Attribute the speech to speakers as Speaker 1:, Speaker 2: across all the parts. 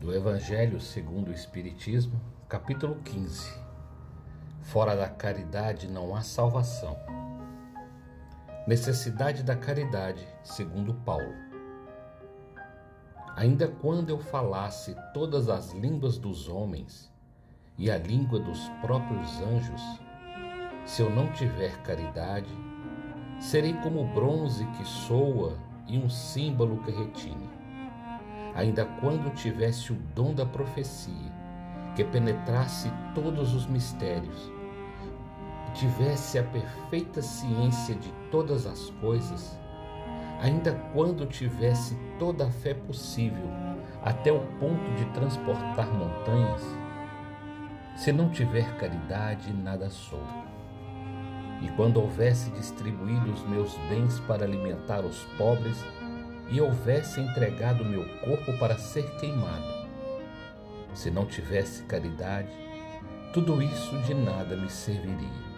Speaker 1: do Evangelho segundo o Espiritismo, capítulo 15. Fora da caridade não há salvação. Necessidade da caridade, segundo Paulo. Ainda quando eu falasse todas as línguas dos homens e a língua dos próprios anjos, se eu não tiver caridade, serei como bronze que soa e um símbolo que retine ainda quando tivesse o dom da profecia, que penetrasse todos os mistérios, tivesse a perfeita ciência de todas as coisas, ainda quando tivesse toda a fé possível, até o ponto de transportar montanhas, se não tiver caridade, nada sou. E quando houvesse distribuído os meus bens para alimentar os pobres, e houvesse entregado meu corpo para ser queimado. Se não tivesse caridade, tudo isso de nada me serviria.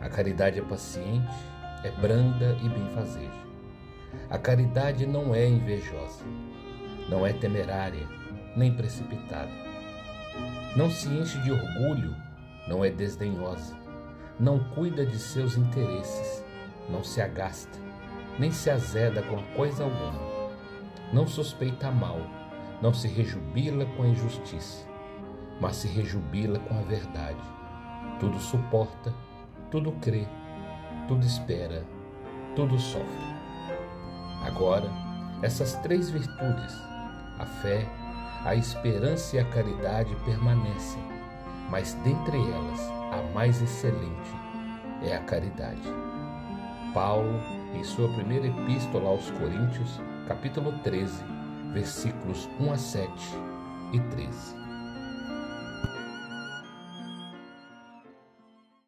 Speaker 1: A caridade é paciente, é branda e benfazeja. A caridade não é invejosa, não é temerária, nem precipitada. Não se enche de orgulho, não é desdenhosa, não cuida de seus interesses, não se agasta nem se azeda com coisa alguma. Não suspeita mal, não se rejubila com a injustiça, mas se rejubila com a verdade. Tudo suporta, tudo crê, tudo espera, tudo sofre. Agora, essas três virtudes, a fé, a esperança e a caridade permanecem, mas dentre elas a mais excelente é a caridade. Paulo em sua primeira epístola aos Coríntios, capítulo 13, versículos 1 a 7 e 13.